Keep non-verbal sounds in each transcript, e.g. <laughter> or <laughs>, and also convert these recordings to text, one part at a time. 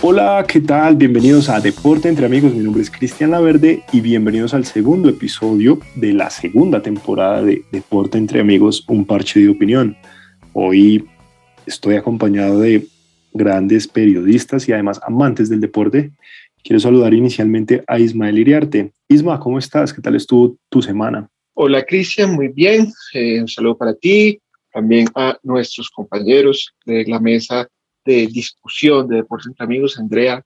Hola, ¿qué tal? Bienvenidos a Deporte entre Amigos. Mi nombre es Cristian Laverde y bienvenidos al segundo episodio de la segunda temporada de Deporte entre Amigos, un parche de opinión. Hoy estoy acompañado de grandes periodistas y además amantes del deporte. Quiero saludar inicialmente a Ismael Iriarte. Isma, ¿cómo estás? ¿Qué tal estuvo tu semana? Hola Cristian, muy bien. Eh, un saludo para ti, también a nuestros compañeros de la mesa de discusión de Deportes entre Amigos, Andrea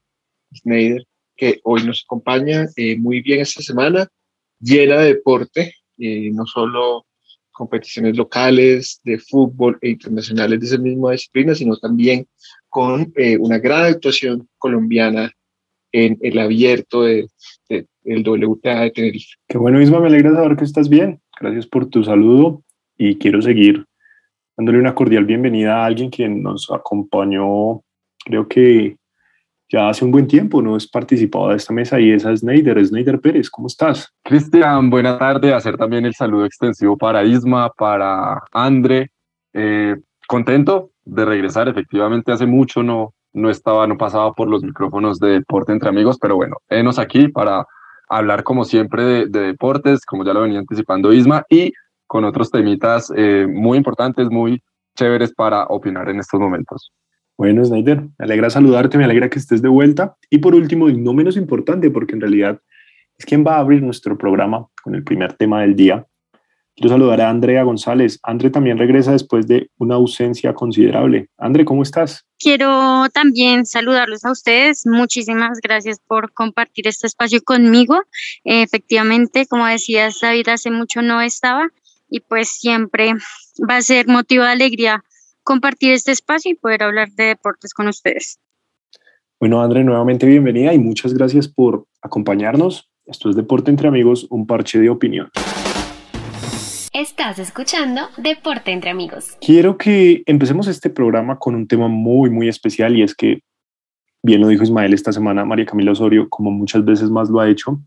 Schneider, que hoy nos acompaña eh, muy bien esta semana, llena de deporte, eh, no solo competiciones locales de fútbol e internacionales de esa misma disciplina, sino también con una gran actuación colombiana en el abierto de, del WTA de Tenerife. Qué bueno, Isma, me alegra saber que estás bien. Gracias por tu saludo y quiero seguir dándole una cordial bienvenida a alguien que nos acompañó, creo que ya hace un buen tiempo, no es participado de esta mesa y esa es Sneider, Sneider Pérez, ¿cómo estás? Cristian, buena tarde, hacer también el saludo extensivo para Isma, para Andre, eh, contento de regresar, efectivamente hace mucho no, no estaba, no pasaba por los micrófonos de deporte entre amigos, pero bueno, enos aquí para hablar como siempre de, deportes, como ya lo venía anticipando Isma, y con otros temitas eh, muy importantes, muy chéveres para opinar en estos momentos. Bueno, Snyder, me alegra saludarte, me alegra que estés de vuelta. Y por último, y no menos importante, porque en realidad es quien va a abrir nuestro programa con el primer tema del día, Quiero saludar a Andrea González. André también regresa después de una ausencia considerable. André, ¿cómo estás? Quiero también saludarlos a ustedes. Muchísimas gracias por compartir este espacio conmigo. efectivamente, como decías, David, hace mucho no estaba y pues siempre va a ser motivo de alegría compartir este espacio y poder hablar de deportes con ustedes. Bueno, André, nuevamente bienvenida y muchas gracias por acompañarnos. Esto es Deporte entre Amigos, un parche de opinión. Estás escuchando Deporte entre Amigos. Quiero que empecemos este programa con un tema muy, muy especial y es que, bien lo dijo Ismael esta semana, María Camila Osorio, como muchas veces más lo ha hecho,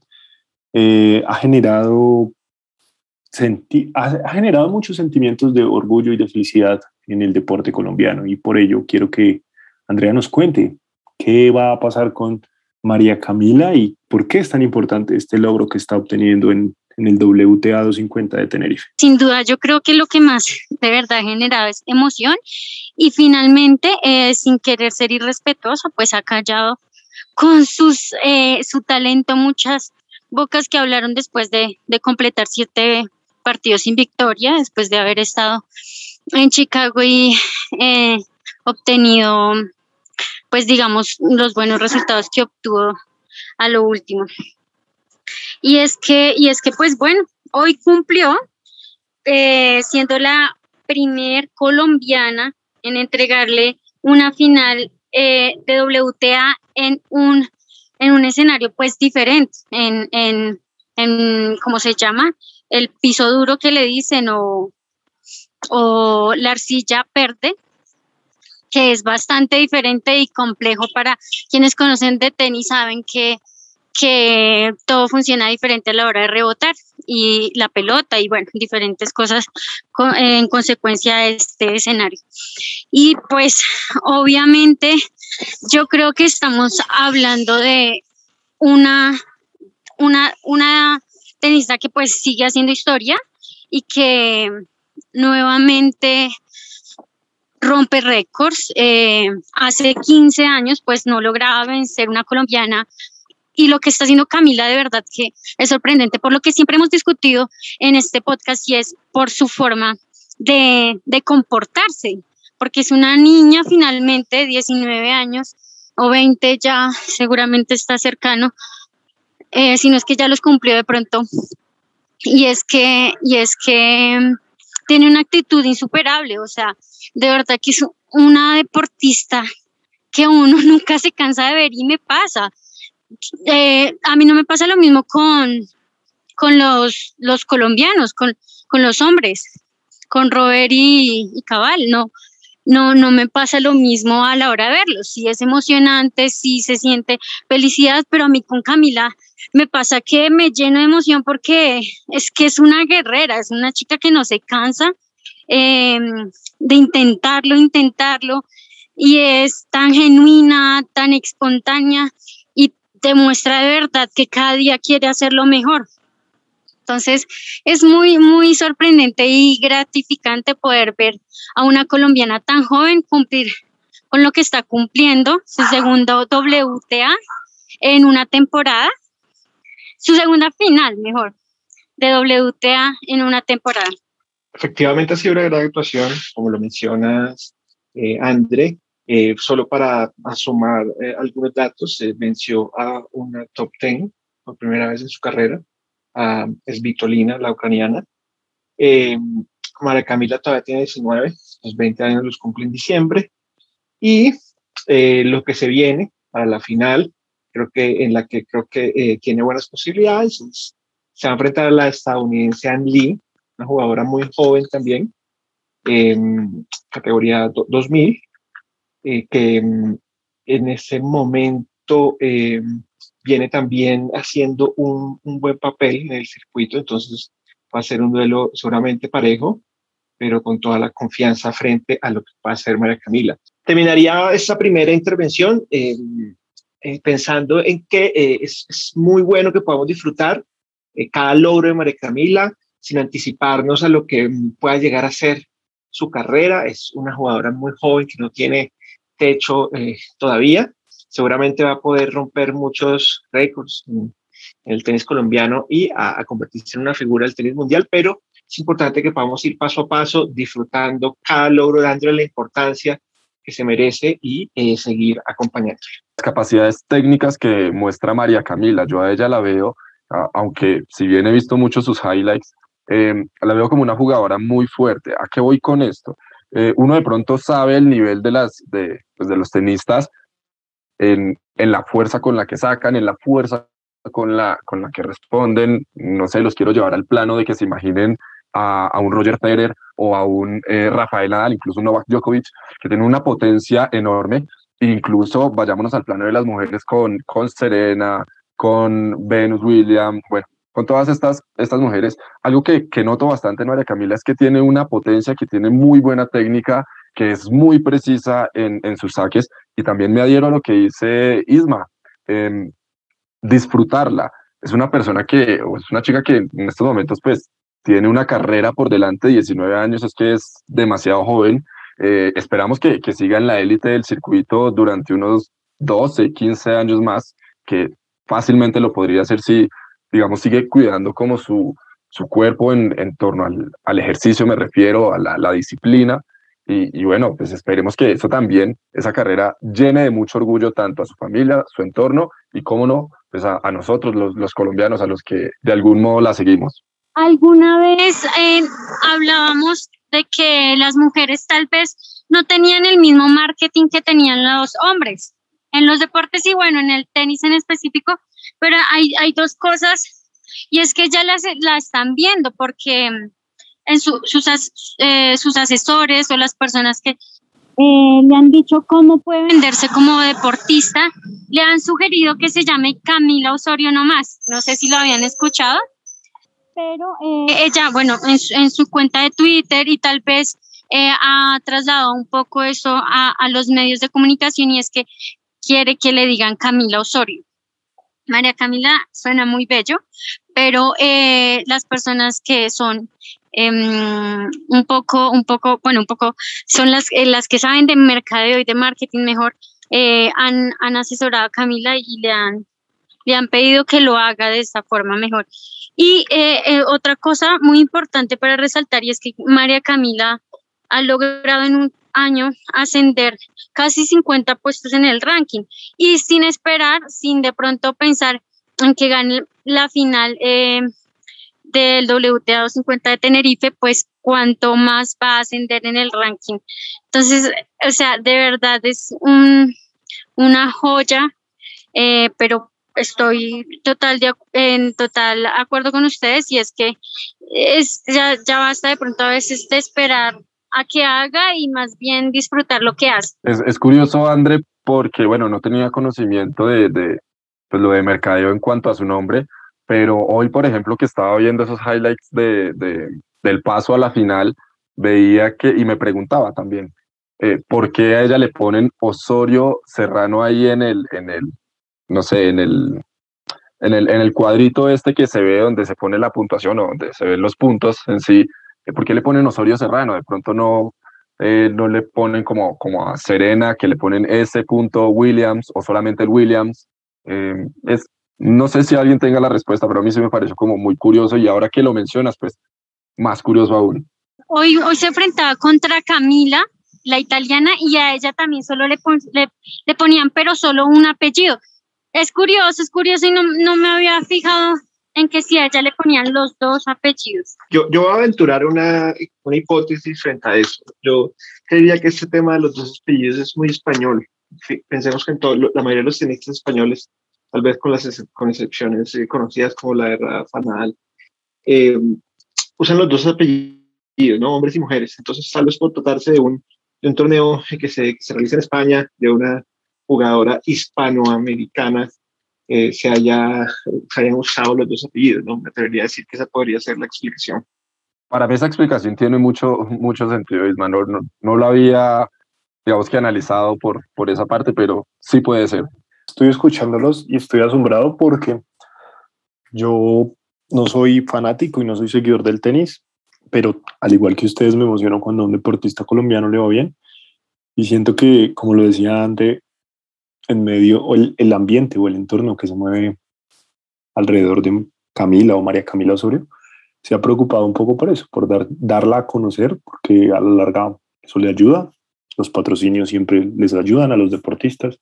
eh, ha generado ha, generado muchos sentimientos de orgullo y de felicidad en el deporte colombiano y por ello quiero que Andrea nos cuente qué va a pasar con María Camila y por qué es tan importante este logro que está obteniendo en en el WTA 250 de Tenerife? Sin duda, yo creo que lo que más de verdad ha generado es emoción y finalmente, eh, sin querer ser irrespetuoso, pues ha callado con sus, eh, su talento muchas bocas que hablaron después de, de completar siete partidos sin victoria, después de haber estado en Chicago y eh, obtenido, pues digamos, los buenos resultados que obtuvo a lo último. Y es que, y es que pues bueno, hoy cumplió eh, siendo la primer colombiana en entregarle una final eh, de WTA en un, en un escenario pues diferente, en, en, en, ¿cómo se llama? El piso duro que le dicen o, o la arcilla verde, que es bastante diferente y complejo para quienes conocen de tenis, saben que que todo funciona diferente a la hora de rebotar y la pelota y bueno, diferentes cosas en consecuencia de este escenario. Y pues obviamente yo creo que estamos hablando de una, una, una tenista que pues sigue haciendo historia y que nuevamente rompe récords. Eh, hace 15 años pues no lograba vencer una colombiana y lo que está haciendo Camila de verdad que es sorprendente por lo que siempre hemos discutido en este podcast y es por su forma de, comportarse, porque es una niña finalmente, 19 años o 20 ya seguramente está cercano, eh, si no es que ya los cumplió de pronto, y es que, y es que mm, tiene una actitud insuperable, o sea, de verdad que es una deportista que uno <laughs> nunca se cansa de ver y me pasa. Eh, a mí no me pasa lo mismo con, con los, los colombianos, con, con los hombres, con Robert y, Cabal, no, no, no me pasa lo mismo a la hora de verlos. Sí es emocionante, sí se siente felicidad, pero a mí con Camila me pasa que me lleno de emoción porque es que es una guerrera, es una chica que no se cansa em, de intentarlo, intentarlo, y es tan genuina, tan espontánea y demuestra de verdad que cada día quiere hacerlo mejor. Entonces, es muy, muy sorprendente y gratificante poder ver a una colombiana tan joven cumplir con lo que está cumpliendo, su segundo WTA en una temporada, su segunda final, mejor, de WTA en una temporada. Efectivamente ha sido una gran actuación, como lo mencionas, eh, André. Eh, solo para sumar eh, algunos datos, se venció a una top 10 por primera vez en su carrera, a Svitolina, la ucraniana. Eh, María Camila todavía tiene 19, los 20 años los cumple en diciembre. Y eh, lo que se viene para la final, creo que en la que creo que eh, tiene buenas posibilidades, es, se va a enfrentar a la estadounidense Ann Lee, una jugadora muy joven también, categoría 2000, eh, que mm, en ese momento viene también haciendo un, un, buen papel en el circuito, entonces va a ser un duelo seguramente parejo, pero con toda la confianza frente a lo que va a ser María Camila. Terminaría esta primera intervención eh, eh, pensando en que eh, es, muy bueno que podamos disfrutar cada logro de María Camila sin anticiparnos a lo que pueda llegar a ser su carrera. Es una jugadora muy joven que no tiene techo todavía. Seguramente va a poder romper muchos récords en, en el tenis colombiano y a, a, convertirse en una figura del tenis mundial, pero es importante que podamos ir paso a paso disfrutando cada logro, dándole la importancia que se merece y eh, seguir acompañándole. Las capacidades técnicas que muestra María Camila, yo a ella la veo, aunque si bien he visto muchos sus highlights, eh, la veo como una jugadora muy fuerte. ¿A qué voy con esto? Eh, uno de pronto sabe el nivel de, las, de, pues de los tenistas en, en la fuerza con la que sacan, en la fuerza con la, con la que responden. No sé, los quiero llevar al plano de que se imaginen a, a un Roger Federer o a un eh, Rafael Nadal, incluso un Novak Djokovic, que tienen una potencia enorme. Incluso vayámonos al plano de las mujeres con, con Serena, con Venus Williams, bueno, con todas estas, estas mujeres. Algo que, que noto bastante en María Camila es que tiene una potencia, que tiene muy buena técnica, que es muy precisa en, en sus saques. Y también me adhiero a lo que dice Isma. Eh, disfrutarla. Es una persona que, o es una chica que en estos momentos pues tiene una carrera por delante, 19 años, es que es demasiado joven. Eh, esperamos que, que siga en la élite del circuito durante unos 12, 15 años más, que fácilmente lo podría hacer si, digamos, sigue cuidando como su, su cuerpo en, en torno al, al, ejercicio, me refiero a la, la disciplina. Y, y, bueno, pues esperemos que eso también, esa carrera, llene de mucho orgullo tanto a su familia, su entorno y, cómo no, pues a, a nosotros, los, los, colombianos, a los que de algún modo la seguimos. Alguna vez eh, hablábamos de que las mujeres tal vez no tenían el mismo marketing que tenían los hombres en los deportes y bueno, en el tenis en específico, pero hay, hay dos cosas y es que ya las la están viendo porque en su, sus, eh, sus asesores o las personas que eh, le han dicho cómo puede venderse como deportista, le han sugerido que se llame Camila Osorio nomás. No sé si lo habían escuchado, pero eh, ella, bueno, en su, en su, cuenta de Twitter y tal vez eh, ha trasladado un poco eso a, los medios de comunicación y es que quiere que le digan Camila Osorio. María Camila suena muy bello, pero eh, las personas que son Um, un poco, un poco, bueno, un poco, son las, eh, las que saben de mercadeo y de marketing mejor, eh, han, han asesorado a Camila y le han, le han pedido que lo haga de esta forma mejor. Y eh, eh, otra cosa muy importante para resaltar y es que María Camila ha logrado en un año ascender casi 50 puestos en el ranking y sin esperar, sin de pronto pensar en que gane la final eh, del WTA 250 de Tenerife, pues cuanto más va a ascender en el ranking. Entonces, o sea, de verdad es un, una joya, eh, pero estoy total de, en total acuerdo con ustedes y es que es, ya, ya basta de pronto a veces de esperar a que haga y más bien disfrutar lo que hace. Es, es curioso, André, porque bueno, no tenía conocimiento de, de pues, lo de mercadeo en cuanto a su nombre, pero hoy, por ejemplo, que estaba viendo esos highlights de, de, del paso a la final, veía que, y me preguntaba también, eh, ¿por qué a ella le ponen Osorio Serrano ahí en el, en el, no sé, en el, en el, en el cuadrito este que se ve donde se pone la puntuación o donde se ven los puntos en sí? ¿Por qué le ponen Osorio Serrano? De pronto no, eh, no le ponen como, como a Serena, que le ponen ese punto Williams o solamente el Williams. Eh, es, no sé si alguien tenga la respuesta, pero a mí se me pareció como muy curioso y ahora que lo mencionas, pues más curioso aún. Hoy, hoy se enfrentaba contra Camila, la italiana, y a ella también solo le, le, le, ponían, pero solo un apellido. Es curioso, es curioso y no, no me había fijado en que si a ella le ponían los dos apellidos. Yo, yo voy a aventurar una, una hipótesis frente a eso. Yo creería que este tema de los dos apellidos es muy español. Pensemos que en todo, la mayoría de los tenistas españoles, tal vez con las con excepciones eh, conocidas como la de Rafa Nadal, eh, usan los dos apellidos, ¿no? Hombres y mujeres. Entonces, tal vez por tratarse de un, de un torneo que se, que se realiza en España, de una jugadora hispanoamericana, eh, se, haya, se hayan usado los dos apellidos, ¿no? Me atrevería a decir que esa podría ser la explicación. Para mí esa explicación tiene mucho, mucho sentido, Isma. No, no, no lo había, digamos que analizado por, por esa parte, pero sí puede ser. Estoy escuchándolos y estoy asombrado porque yo no soy fanático y no soy seguidor del tenis, pero al igual que ustedes me emociono cuando a un deportista colombiano le va bien y siento que, como lo decía antes, en medio, el, el, ambiente o el entorno que se mueve alrededor de Camila o María Camila Osorio, se ha preocupado un poco por eso, por dar, darla a conocer, porque a la larga eso le ayuda, los patrocinios siempre les ayudan a los deportistas,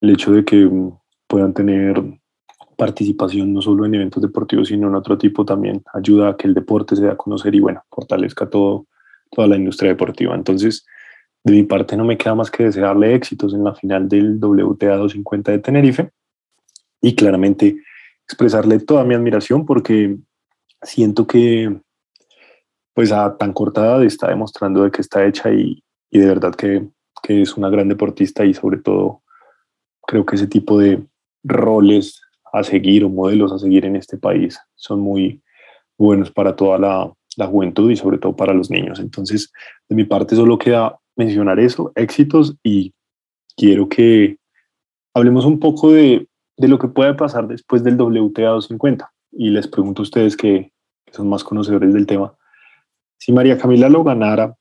el hecho de que mm, puedan tener participación no solo en eventos deportivos, sino en otro tipo también ayuda a que el deporte se dé a conocer y bueno, fortalezca todo, toda la industria deportiva. Entonces, de mi parte no me queda más que desearle éxitos en la final del WTA 250 de Tenerife y claramente expresarle toda mi admiración porque siento que pues a tan corta edad está demostrando de que está hecha y, y de verdad que, que, es una gran deportista y sobre todo creo que ese tipo de roles a seguir o modelos a seguir en este país son muy buenos para toda la, la juventud y sobre todo para los niños. Entonces, de mi parte solo queda mencionar eso, éxitos, y quiero que hablemos un poco de, de lo que puede pasar después del WTA 250. Y les pregunto a ustedes que, son más conocedores del tema, si María Camila lo ganara,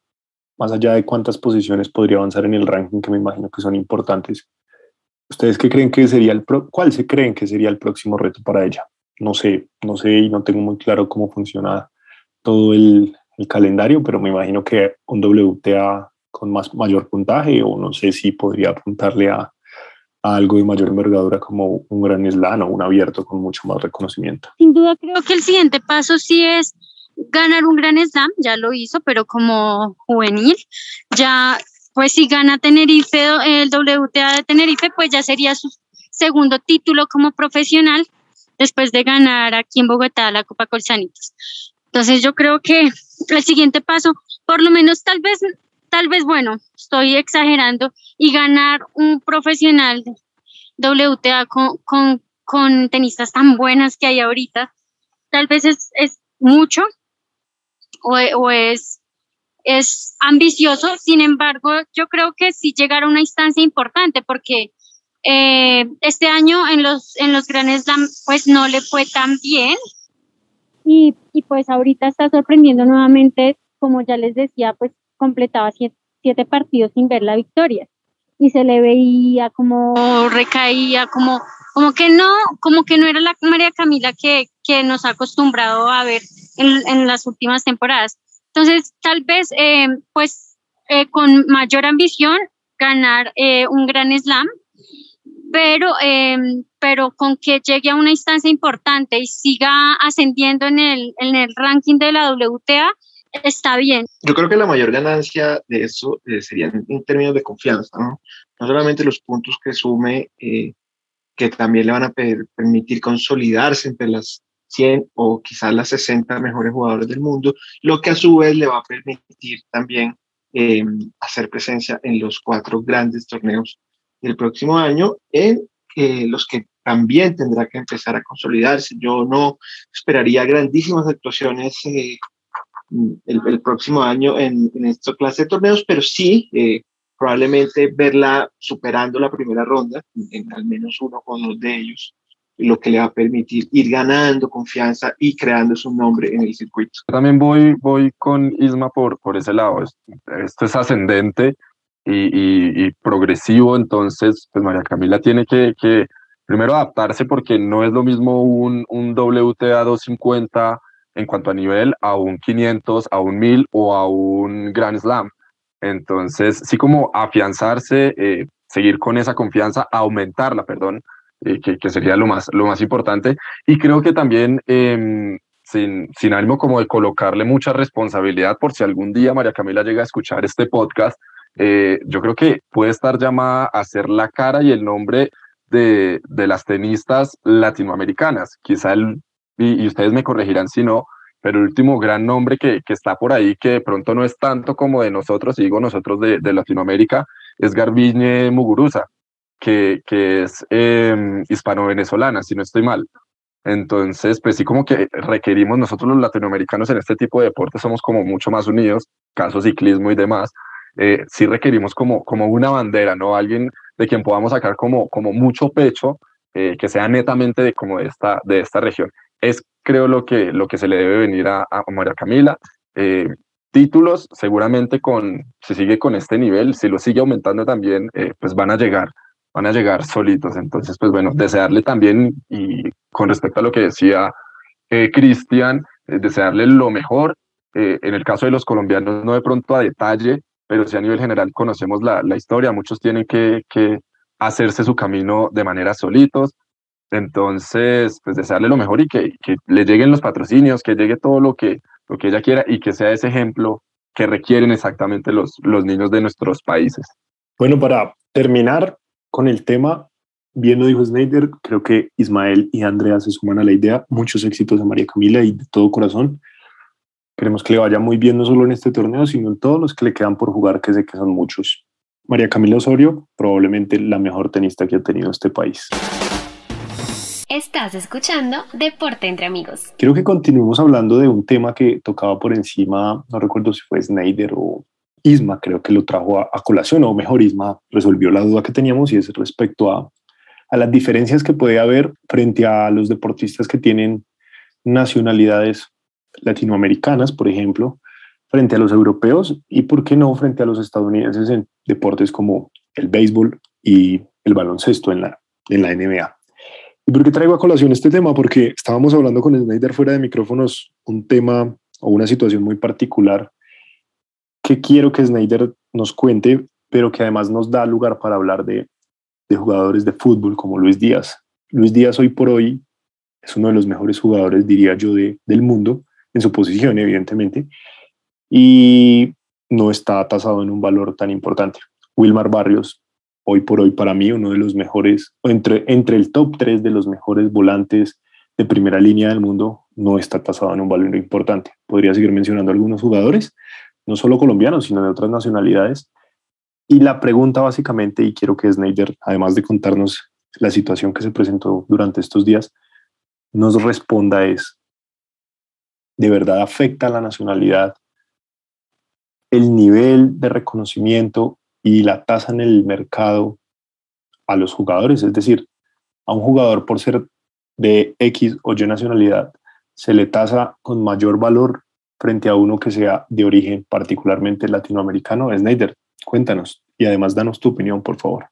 más allá de cuántas posiciones podría avanzar en el ranking, que me imagino que son importantes, ¿ustedes qué creen que sería el pro cuál se creen que sería el próximo reto para ella? No sé, no sé y no tengo muy claro cómo funciona todo el calendario, pero me imagino que un WTA con más, mayor puntaje o no sé si podría apuntarle a, a algo de mayor envergadura como un gran slam o un abierto con mucho más reconocimiento. Sin duda creo que el siguiente paso sí es ganar un gran slam, ya lo hizo, pero como juvenil, ya pues si gana Tenerife, el WTA de Tenerife, pues ya sería su segundo título como profesional después de ganar aquí en Bogotá la Copa Colsanitas. Entonces yo creo que el siguiente paso, por lo menos tal vez tal vez, bueno, estoy exagerando, y ganar un profesional WTA con, con, tenistas tan buenas que hay ahorita, tal vez es, es mucho o, o, es, es ambicioso, sin embargo, yo creo que sí llegar a una instancia importante porque eh, este año en los, en los Slam pues no le fue tan bien. Y, y pues ahorita está sorprendiendo nuevamente, como ya les decía, pues completaba siete, siete partidos sin ver la victoria y se le veía como recaía, como, como que no, como que no era la María Camila que, que nos ha acostumbrado a ver en, en las últimas temporadas. Entonces, tal vez, eh, pues, eh, con mayor ambición, ganar eh, un gran slam, pero, pero con que llegue a una instancia importante y siga ascendiendo en el, en el ranking de la WTA, está bien. Yo creo que la mayor ganancia de eso eh, sería en, términos de confianza, ¿no? No solamente los puntos que sume, eh, que también le van a permitir consolidarse entre las 100 o quizás las 60 mejores jugadores del mundo, lo que a su vez le va a permitir también em, hacer presencia en los cuatro grandes torneos del próximo año, en eh, los que también tendrá que empezar a consolidarse. Yo no esperaría grandísimas actuaciones mm, el, próximo año en, en, esta clase de torneos, pero sí eh, probablemente verla superando la primera ronda, en, al menos uno o dos de ellos, lo que le va a permitir ir ganando confianza y creando su nombre en el circuito. También voy, voy con Isma por, por ese lado. Esto es ascendente y, y, progresivo, entonces pues María Camila tiene que, que, primero adaptarse porque no es lo mismo un, un WTA 250 en cuanto a nivel a un 500, a un 1000 o a un Grand Slam. Entonces, sí como afianzarse, eh, seguir con esa confianza, aumentarla, perdón, eh, que, que, sería lo más, lo más importante. Y creo que también, eh, sin, sin ánimo como de colocarle mucha responsabilidad, por si algún día María Camila llega a escuchar este podcast, eh, yo creo que puede estar llamada a ser la cara y el nombre de, de las tenistas latinoamericanas. Quizá el, y, ustedes me corregirán si no, pero el último gran nombre que, que, está por ahí, que de pronto no es tanto como de nosotros, y digo nosotros de, de Latinoamérica, es Garbiñe Muguruza, que, que es eh, hispano-venezolana, si no estoy mal. Entonces, pues sí, como que requerimos nosotros los latinoamericanos en este tipo de deportes, somos como mucho más unidos, caso ciclismo y demás, eh, sí requerimos como, como una bandera, ¿no? Alguien de quien podamos sacar como, como mucho pecho, eh, que sea netamente de, como de, esta, de esta región. Es, creo, lo que, lo que se le debe venir a, a María Camila. Eh, títulos, seguramente con, si sigue con este nivel, si lo sigue aumentando también, eh, pues van a llegar, van a llegar solitos. Entonces, pues bueno, desearle también, y con respecto a lo que decía eh, Cristian, desearle lo mejor. en el caso de los colombianos, no de pronto a detalle, pero sí a nivel general conocemos la, la historia, muchos tienen que, que, hacerse su camino de manera solitos, entonces, pues desearle lo mejor y que, le lleguen los patrocinios, que llegue todo lo que, lo que ella quiera y que sea ese ejemplo que requieren exactamente los, los niños de nuestros países. Bueno, para terminar con el tema, bien lo dijo Snyder, creo que Ismael y Andrea se suman a la idea. Muchos éxitos a María Camila y de todo corazón. Queremos que le vaya muy bien no solo en este torneo, sino en todos los que le quedan por jugar, que sé que son muchos. María Camila Osorio, probablemente la mejor tenista que ha tenido este país. Estás escuchando Deporte entre Amigos. Quiero que continuemos hablando de un tema que tocaba por encima, no recuerdo si fue Snyder o Isma, creo que lo trajo a, a colación, o mejor, Isma resolvió la duda que teníamos y es respecto a, a las diferencias que puede haber frente a los deportistas que tienen nacionalidades latinoamericanas, por ejemplo, frente a los europeos y, ¿por qué no, frente a los estadounidenses en deportes como el béisbol y el baloncesto en la, en la NBA. ¿Y por qué traigo a colación este tema? Porque estábamos hablando con Snyder fuera de micrófonos un tema o una situación muy particular que quiero que Snyder nos cuente, pero que además nos da lugar para hablar de, de jugadores de fútbol como Luis Díaz. Luis Díaz hoy por hoy es uno de los mejores jugadores, diría yo, de, del mundo en su posición, evidentemente, y no está tasado en un valor tan importante. Wilmar Barrios, hoy por hoy para mí uno de los mejores, entre, entre el top 3 de los mejores volantes de primera línea del mundo, no está tasado en un valor importante. Podría seguir mencionando algunos jugadores, no solo colombianos, sino de otras nacionalidades. Y la pregunta básicamente, y quiero que Snyder, además de contarnos la situación que se presentó durante estos días, nos responda es, de verdad afecta a la nacionalidad, el nivel de reconocimiento y la tasa en el mercado a los jugadores. Es decir, a un jugador por ser de X o Y nacionalidad se le tasa con mayor valor frente a uno que sea de origen particularmente latinoamericano. Snyder, cuéntanos y además danos tu opinión, por favor.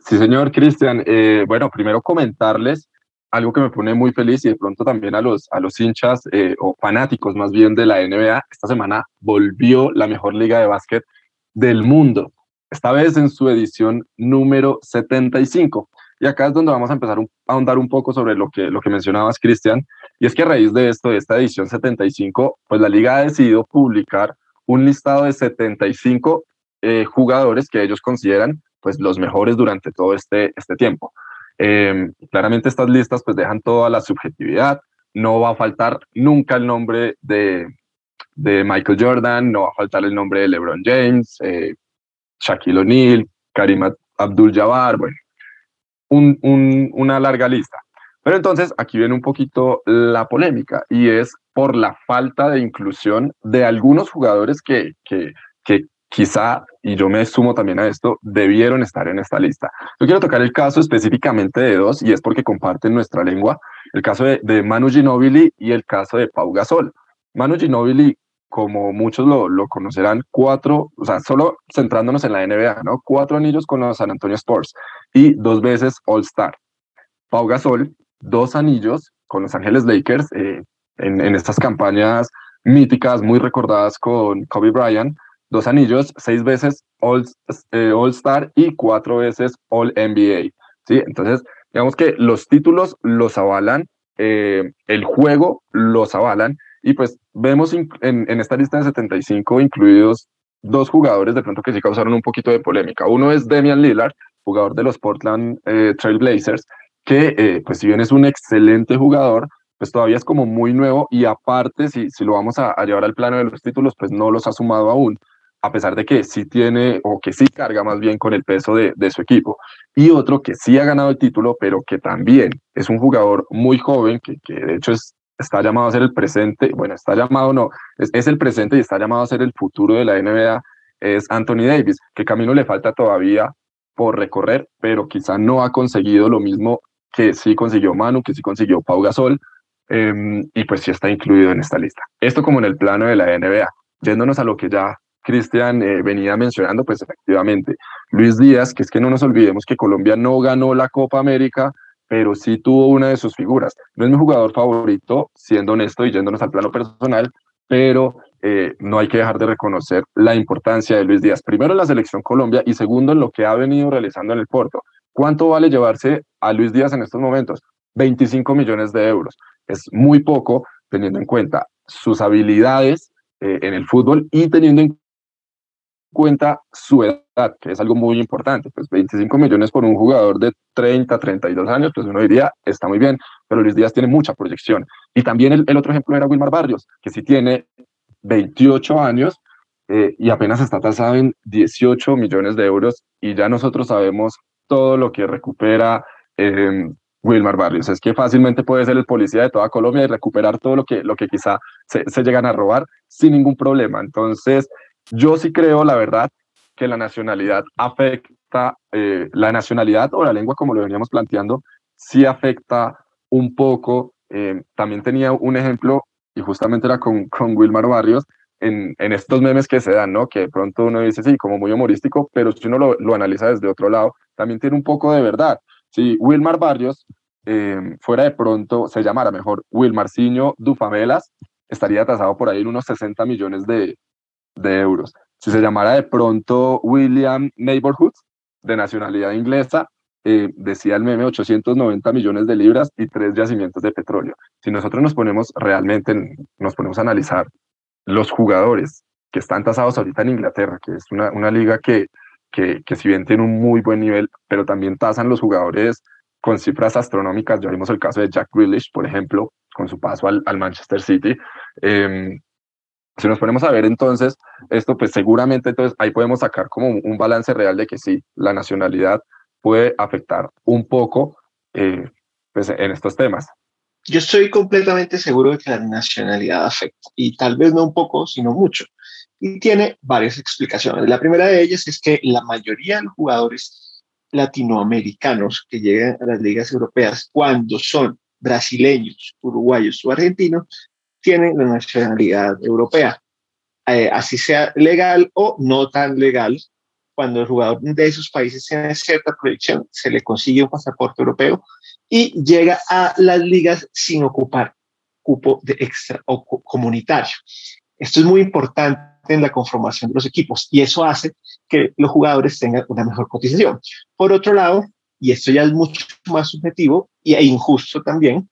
Sí, señor Cristian. Eh, bueno, primero comentarles algo que me pone muy feliz y de pronto también a los, a los hinchas eh, o fanáticos más bien de la NBA, esta semana volvió la mejor liga de básquet del mundo, esta vez en su edición número 75. Y acá es donde vamos a empezar a ahondar un poco sobre lo que, lo que mencionabas, Cristian, y es que a raíz de esto, de esta edición 75, pues la liga ha decidido publicar un listado de 75 eh, jugadores que ellos consideran pues los mejores durante todo este, este tiempo. Eh, claramente estas listas pues dejan toda la subjetividad, no va a faltar nunca el nombre de, de Michael Jordan, no va a faltar el nombre de LeBron James, eh, Shaquille O'Neal, Karim Abdul-Jabbar, bueno, un, un, una larga lista. Pero entonces aquí viene un poquito la polémica y es por la falta de inclusión de algunos jugadores que, que, que quizá, y yo me sumo también a esto, debieron estar en esta lista. Yo quiero tocar el caso específicamente de dos, y es porque comparten nuestra lengua, el caso de, de Manu Ginobili y el caso de Pau Gasol. Manu Ginobili, como muchos lo, conocerán, cuatro, o sea, solo centrándonos en la NBA, ¿no? Cuatro anillos con los San Antonio Spurs y dos veces All-Star. Pau Gasol, dos anillos con los Ángeles Lakers eh, en, en estas campañas míticas, muy recordadas con Kobe Bryant, dos anillos, seis veces All, eh, All Star y cuatro veces All NBA. ¿sí? Entonces, digamos que los títulos los avalan, eh, el juego los avalan, y pues vemos en, esta lista de 75 incluidos dos jugadores de pronto que sí causaron un poquito de polémica. Uno es Damian Lillard, jugador de los Portland eh, Trail Blazers, que eh, pues si bien es un excelente jugador, pues todavía es como muy nuevo y aparte, si, si lo vamos a, a llevar al plano de los títulos, pues no los ha sumado aún a pesar de que sí tiene o que sí carga más bien con el peso de, de, su equipo. Y otro que sí ha ganado el título, pero que también es un jugador muy joven, que, que de hecho es, está llamado a ser el presente, bueno, está llamado no, es, el presente y está llamado a ser el futuro de la NBA, es Anthony Davis, que camino le falta todavía por recorrer, pero quizá no ha conseguido lo mismo que sí consiguió Manu, que sí consiguió Pau Gasol, eh, y pues sí está incluido en esta lista. Esto como en el plano de la NBA. Yéndonos a lo que ya Cristian eh, venía mencionando, pues efectivamente, Luis Díaz, que es que no nos olvidemos que Colombia no ganó la Copa América, pero sí tuvo una de sus figuras. No es mi jugador favorito, siendo honesto y yéndonos al plano personal, pero eh, no hay que dejar de reconocer la importancia de Luis Díaz, primero en la selección Colombia y segundo en lo que ha venido realizando en el Porto. ¿Cuánto vale llevarse a Luis Díaz en estos momentos? 25 millones de euros. Es muy poco teniendo en cuenta sus habilidades eh, en el fútbol y teniendo en cuenta su edad, que es algo muy importante. Pues 25 millones por un jugador de 30, 32 años, pues uno diría, está muy bien, pero Luis Díaz tiene mucha proyección. Y también el, el otro ejemplo era Wilmar Barrios, que sí tiene 28 años eh, y apenas está tasado en 18 millones de euros y ya nosotros sabemos todo lo que recupera eh, Wilmar Barrios. Es que fácilmente puede ser el policía de toda Colombia y recuperar todo lo que, lo que quizá se, se llegan a robar sin ningún problema. Entonces, yo sí creo, la verdad, que la nacionalidad afecta, eh, la nacionalidad o la lengua, como lo veníamos planteando, sí afecta un poco. Eh, también tenía un ejemplo, y justamente era con, con Wilmar Barrios, en, en, estos memes que se dan, ¿no? Que de pronto uno dice, sí, como muy humorístico, pero si uno lo, lo analiza desde otro lado, también tiene un poco de verdad. Si Wilmar Barrios eh, fuera de pronto, se llamara mejor Wilmarciño Dufamelas, estaría tasado por ahí en unos 60 millones de, de euros. Si se llamara de pronto William Neighborhood, de nacionalidad inglesa, eh, decía el meme 890 millones de libras y tres yacimientos de petróleo. Si nosotros nos ponemos realmente, nos ponemos a analizar los jugadores que están tasados ahorita en Inglaterra, que es una, una liga que, que, que, si bien tiene un muy buen nivel, pero también tasan los jugadores con cifras astronómicas. Ya vimos el caso de Jack Grealish, por ejemplo, con su paso al, al Manchester City. Eh, si nos ponemos a ver entonces esto, pues seguramente entonces ahí podemos sacar como un balance real de que sí, la nacionalidad puede afectar un poco eh, pues en estos temas. Yo estoy completamente seguro de que la nacionalidad afecta, y tal vez no un poco, sino mucho. Y tiene varias explicaciones. La primera de ellas es que la mayoría de los jugadores latinoamericanos que llegan a las ligas europeas, cuando son brasileños, uruguayos o argentinos, tienen la nacionalidad europea, eh, así sea legal o no tan legal. Cuando el jugador de esos países tiene cierta proyección, se le consigue un pasaporte europeo y llega a las ligas sin ocupar cupo de extra o comunitario. Esto es muy importante en la conformación de los equipos y eso hace que los jugadores tengan una mejor cotización. Por otro lado, y esto ya es mucho más subjetivo e injusto también,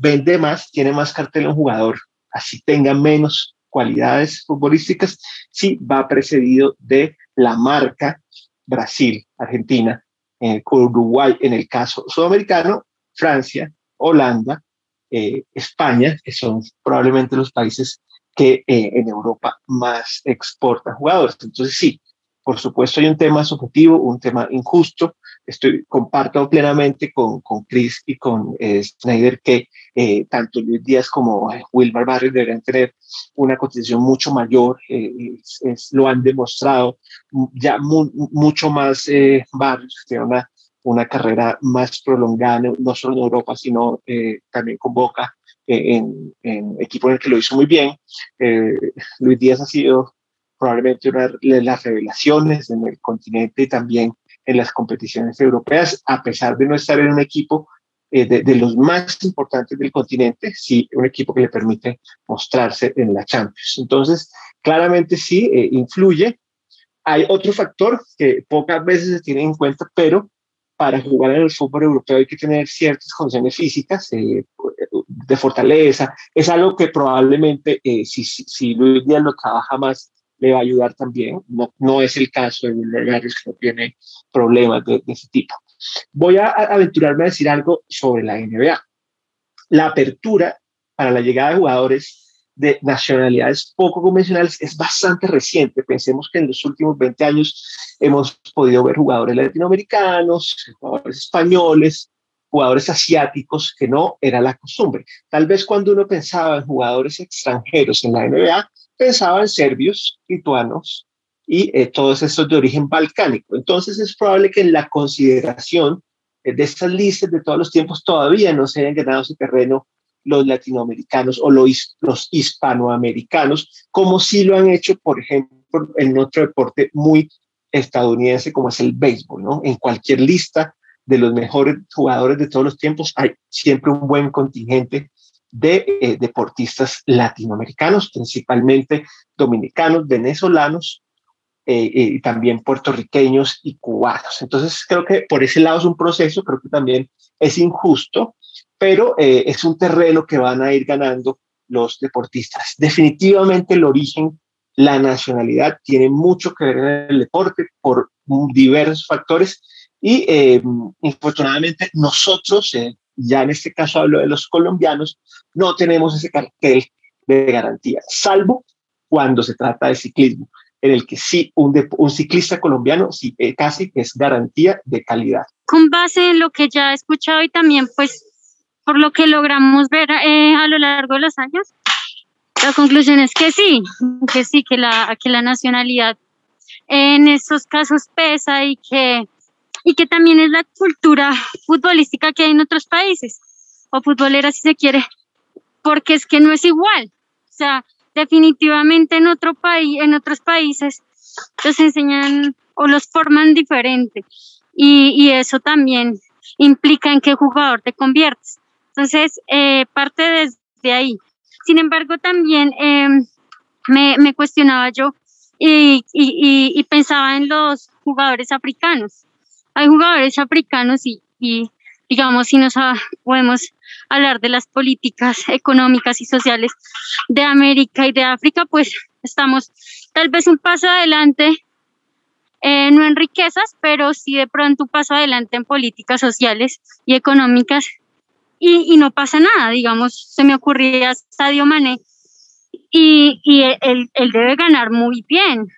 vende más, tiene más cartel un jugador, así tenga menos cualidades futbolísticas, sí va precedido de la marca Brasil, Argentina, eh, Uruguay en el caso sudamericano, Francia, Holanda, eh, España, que son probablemente los países que eh, en Europa más exportan jugadores. Entonces sí, por supuesto hay un tema subjetivo, un tema injusto, estoy, comparto plenamente con, con Chris y con eh, Snyder que eh, tanto Luis Díaz como Wilmar Barrios deberían tener una cotización mucho mayor, lo han demostrado ya mucho más Barrios, que tiene una, una carrera más prolongada, no solo en Europa, sino también con Boca, en, en, equipo en el que lo hizo muy bien. Luis Díaz ha sido probablemente una de las revelaciones en el continente y también en las competiciones europeas, a pesar de no estar en un equipo eh, de, los más importantes del continente, sí, un equipo que le permite mostrarse en la Champions. Entonces, claramente sí, eh, influye. Hay otro factor que pocas veces se tiene en cuenta, pero para jugar en el fútbol europeo hay que tener ciertas condiciones físicas eh, de fortaleza. Es algo que probablemente, si, si, si Luis Díaz lo trabaja más, le va a ayudar también. No, no es el caso de Wilmer Garris, que no tiene problemas de, ese tipo. Voy a aventurarme a decir algo sobre la NBA. La apertura para la llegada de jugadores de nacionalidades poco convencionales es bastante reciente. Pensemos que en los últimos 20 años hemos podido ver jugadores latinoamericanos, jugadores españoles, jugadores asiáticos, que no era la costumbre. Tal vez cuando uno pensaba en jugadores extranjeros en la NBA, pensaba en serbios, lituanos y eh, todos estos de origen balcánico. Entonces es probable que en la consideración de estas listas de todos los tiempos todavía no se hayan ganado su terreno los latinoamericanos o los, los hispanoamericanos, como sí lo han hecho, por ejemplo, en otro deporte muy estadounidense como es el béisbol, ¿no? En cualquier lista de los mejores jugadores de todos los tiempos hay siempre un buen contingente de eh, deportistas latinoamericanos, principalmente dominicanos, venezolanos eh, eh, y también puertorriqueños y cubanos. Entonces creo que por ese lado es un proceso, creo que también es injusto, pero es un terreno que van a ir ganando los deportistas. Definitivamente el origen, la nacionalidad tiene mucho que ver en el deporte por diversos factores y infortunadamente nosotros ya en este caso hablo de los colombianos, no tenemos ese cartel de garantía, salvo cuando se trata de ciclismo, en el que sí, un, un ciclista colombiano sí, eh, casi es garantía de calidad. Con base en lo que ya he escuchado y también pues por lo que logramos ver eh, a lo largo de los años, la conclusión es que sí, que sí, que la, que la nacionalidad en estos casos pesa y que y que también es la cultura futbolística que hay en otros países, o futbolera si se quiere, porque es que no es igual. O sea, definitivamente en otro país, en otros países los enseñan o los forman diferente y, y eso también implica en qué jugador te conviertes. Entonces, eh, parte desde ahí. Sin embargo, también eh, me, me, cuestionaba yo y, y, y, pensaba en los jugadores africanos hay jugadores africanos y, digamos, si nos podemos hablar de las políticas económicas y sociales de América y de África, pues estamos tal vez un paso adelante, eh, no en riquezas, pero sí de pronto un paso adelante en políticas sociales y económicas. Y, no pasa nada, digamos, se me ocurría Sadio Mané y, y él, él debe ganar muy bien.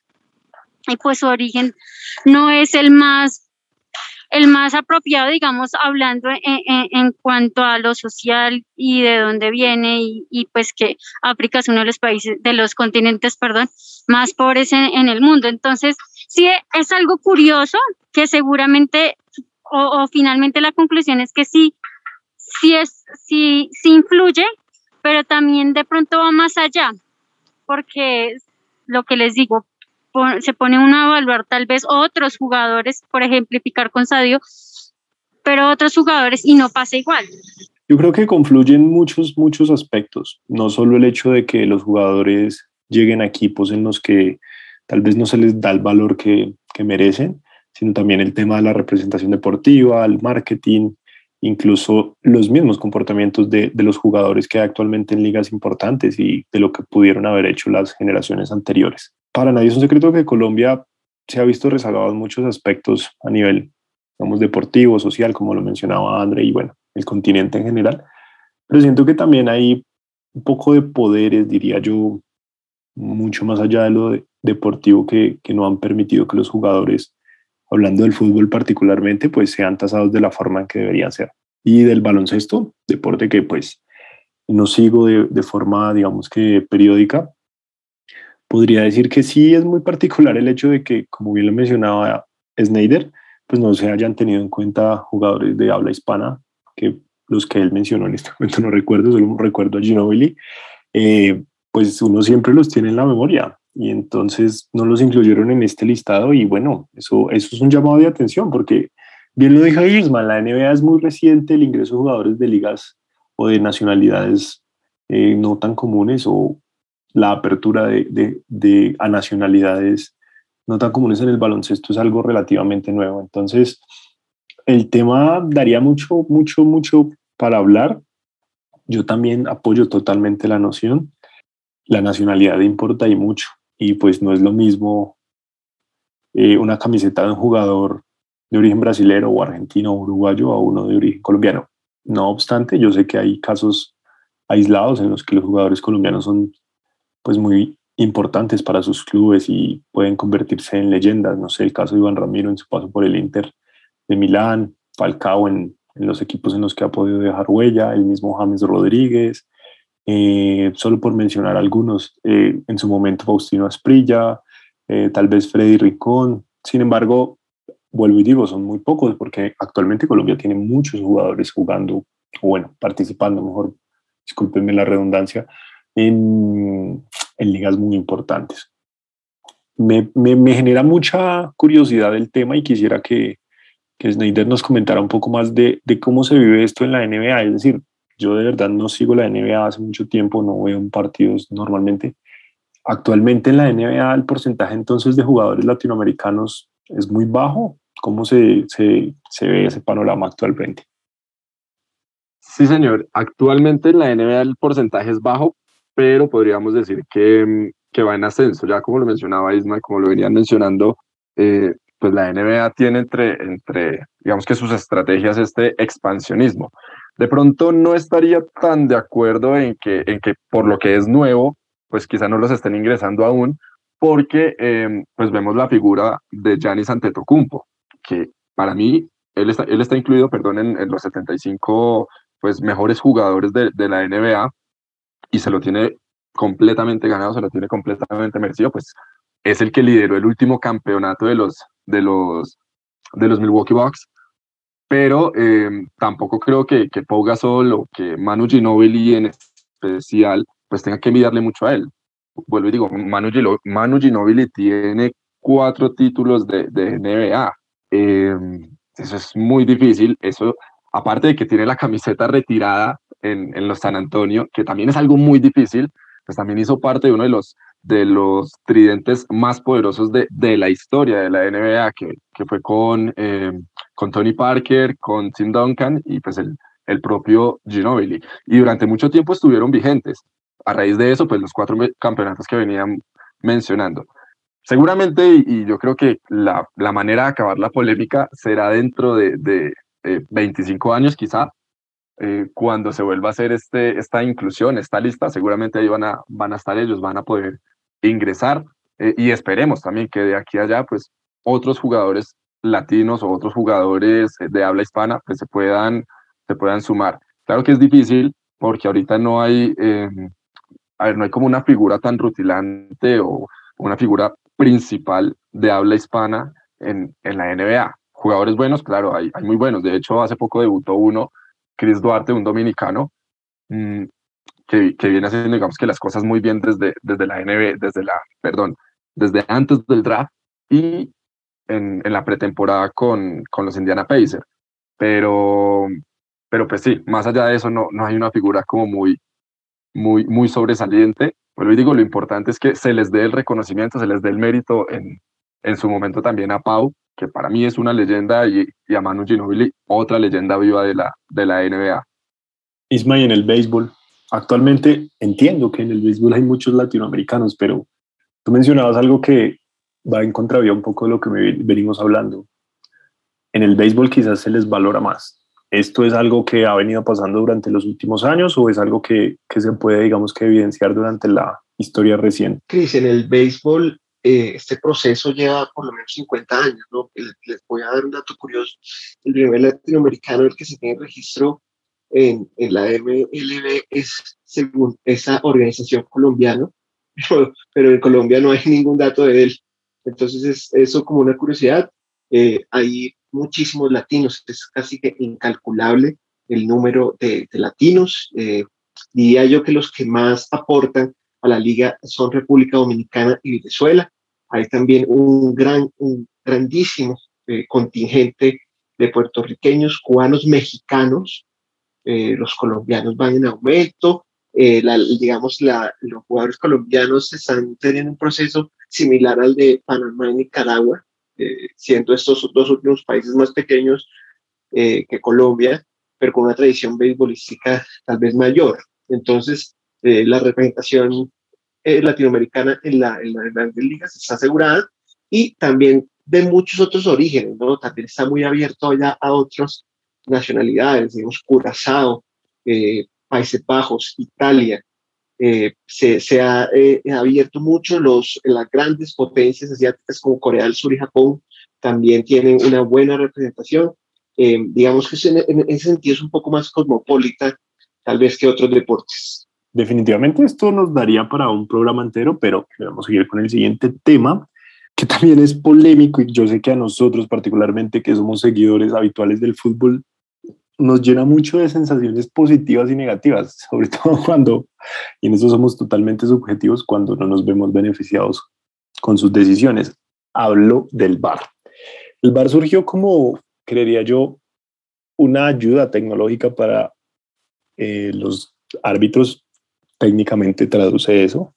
Y pues su origen no es el más el más apropiado, digamos, hablando en, cuanto a lo social y de dónde viene y, pues que África es uno de los países, de los continentes, perdón, más pobres en, el mundo. Entonces, sí es algo curioso que seguramente, o, finalmente la conclusión es que sí, sí es, sí, sí influye, pero también de pronto va más allá, porque lo que les digo, se pone uno a evaluar tal vez otros jugadores, por ejemplificar con Sadio, pero otros jugadores y no pasa igual. Yo creo que confluyen muchos, muchos aspectos, no solo el hecho de que los jugadores lleguen a equipos en los que tal vez no se les da el valor que, que merecen, sino también el tema de la representación deportiva, el marketing, incluso los mismos comportamientos de, de, los jugadores que actualmente en ligas importantes y de lo que pudieron haber hecho las generaciones anteriores para nadie es un secreto que Colombia se ha visto rezagado en muchos aspectos a nivel, digamos, deportivo, social, como lo mencionaba André, y bueno, el continente en general. Pero siento que también hay un poco de poderes, diría yo, mucho más allá de lo deportivo que, que no han permitido que los jugadores hablando del fútbol particularmente, pues sean tasados de la forma en que deberían ser. Y del baloncesto, deporte que pues no sigo de, de forma, digamos que periódica, podría decir que sí es muy particular el hecho de que, como bien lo mencionaba Snyder, pues no se hayan tenido en cuenta jugadores de habla hispana, que los que él mencionó en este <laughs> momento no recuerdo, solo recuerdo a Ginobili, eh, pues uno siempre los tiene en la memoria y entonces no los incluyeron en este listado y bueno, eso, eso es un llamado de atención porque bien lo dijo Isma, la NBA es muy reciente el ingreso de jugadores de ligas o de nacionalidades eh, no tan comunes o la apertura de, de, de, a nacionalidades no tan comunes en el baloncesto es algo relativamente nuevo. Entonces, el tema daría mucho, mucho, mucho para hablar. Yo también apoyo totalmente la noción. La nacionalidad importa y mucho. Y pues no es lo mismo eh, una camiseta de un jugador de origen brasilero o argentino o uruguayo a uno de origen colombiano. No obstante, yo sé que hay casos aislados en los que los jugadores colombianos son pues muy importantes para sus clubes y pueden convertirse en leyendas. No sé, el caso de Iván Ramiro en su paso por el Inter de Milán, Falcao en, en los equipos en los que ha podido dejar huella, el mismo James Rodríguez, eh, solo por mencionar algunos, eh, en su momento Faustino Asprilla, eh, tal vez Freddy Ricón. Sin embargo, vuelvo y digo, son muy pocos porque actualmente Colombia tiene muchos jugadores jugando, o bueno, participando, mejor, discúlpenme la redundancia, en, en ligas muy importantes. Me, me, me, genera mucha curiosidad el tema y quisiera que, que Snyder nos comentara un poco más de, de, cómo se vive esto en la NBA. Es decir, yo de verdad no sigo la NBA hace mucho tiempo, no veo partidos normalmente. Actualmente en la NBA el porcentaje entonces de jugadores latinoamericanos es muy bajo. ¿Cómo se, se, se ve ese panorama actualmente? Sí, señor. Actualmente en la NBA el porcentaje es bajo, pero podríamos decir que, que va en ascenso. Ya como lo mencionaba Isma, como lo venían mencionando, eh, pues la NBA tiene entre, entre, digamos que sus estrategias este expansionismo. De pronto no estaría tan de acuerdo en que, en que por lo que es nuevo, pues quizá no los estén ingresando aún, porque eh, pues vemos la figura de Giannis Antetokounmpo, que para mí, él está, él está incluido, perdón, en, en los 75 pues, mejores jugadores de la NBA, y se lo tiene completamente ganado, se lo tiene completamente merecido, pues es el que lideró el último campeonato de los, de los, de los Milwaukee Bucks, pero eh, tampoco creo que, que Pau Gasol o que Manu Ginobili en especial, pues tenga que mirarle mucho a él. Vuelvo y digo, Manu, Gino, Manu Ginobili tiene cuatro títulos de, de NBA. Eh, eso es muy difícil. Eso, aparte de que tiene la camiseta retirada en, en los San Antonio, que también es algo muy difícil, pues también hizo parte de uno de los, de los tridentes más poderosos de, de la historia de la NBA, que, que fue con, eh, con Tony Parker, con Tim Duncan y pues el, el propio Ginobili. Y durante mucho tiempo estuvieron vigentes. A raíz de eso, pues los cuatro campeonatos que venían mencionando. Seguramente, y, yo creo que la, la, manera de acabar la polémica será dentro de, de eh, 25 años quizá, eh, cuando se vuelva a hacer este, esta inclusión, esta lista, seguramente ahí van a, van a estar ellos, van a poder ingresar eh, y esperemos también que de aquí a allá, pues otros jugadores latinos o otros jugadores de habla hispana, pues se puedan, se puedan sumar. Claro que es difícil porque ahorita no hay, eh, a ver, no hay como una figura tan rutilante o una figura principal de habla hispana en, en la NBA. Jugadores buenos, claro, hay, hay muy buenos. De hecho, hace poco debutó uno Chris Duarte, un dominicano, mmm, que, que, viene haciendo, digamos, que las cosas muy bien desde, desde la NB, desde la, perdón, desde antes del draft y en, en la pretemporada con, con los Indiana Pacers. Pero, pero pues sí, más allá de eso, no, no hay una figura como muy, muy, muy sobresaliente. Bueno, y digo, lo importante es que se les dé el reconocimiento, se les dé el mérito en, en su momento también a Pau, que para mí es una leyenda, y, y a Manu Ginobili, otra leyenda viva de la, de la NBA. Isma, y en el béisbol, actualmente entiendo que en el béisbol hay muchos latinoamericanos, pero tú mencionabas algo que va en contravía un poco de lo que venimos hablando. En el béisbol quizás se les valora más. ¿Esto es algo que ha venido pasando durante los últimos años o es algo que, que se puede, digamos, que evidenciar durante la historia reciente? Cris, en el béisbol eh, este proceso lleva por lo menos 50 años. ¿no? Les voy a dar un dato curioso. El primer latinoamericano el que se tiene registro en, en la MLB es según esa organización colombiana, pero, en Colombia no hay ningún dato de él. Entonces, es eso como una curiosidad. Eh, hay muchísimos latinos, es casi que incalculable el número de, latinos. Eh, diría yo que los que más aportan a la liga son República Dominicana y Venezuela. Hay también un gran, un grandísimo eh, contingente de puertorriqueños, cubanos, mexicanos. Eh, los colombianos van en aumento. Eh, digamos, los jugadores colombianos están teniendo un proceso similar al de Panamá y Nicaragua, siendo estos dos últimos países más pequeños que Colombia, pero con una tradición beisbolística tal vez mayor. Entonces, la representación eh, latinoamericana en, la, en las grandes ligas está asegurada y también de muchos otros orígenes, ¿no? También está muy abierto ya a otras nacionalidades, digamos, Curazao, eh, Países Bajos, Italia. Eh, se, se ha abierto mucho los, las grandes potencias asiáticas como Corea del Sur y Japón también tienen una buena representación. digamos que en, en ese sentido es un poco más cosmopolita tal vez que otros deportes. Definitivamente esto nos daría para un programa entero, pero vamos a seguir con el siguiente tema, que también es polémico y yo sé que a nosotros particularmente, que somos seguidores habituales del fútbol, nos llena mucho de sensaciones positivas y negativas, <laughs> sobre todo cuando, y en eso somos totalmente subjetivos, cuando no nos vemos beneficiados con sus decisiones. Hablo del VAR. El VAR surgió como, creería yo, una ayuda tecnológica para eh, los árbitros técnicamente traduce eso.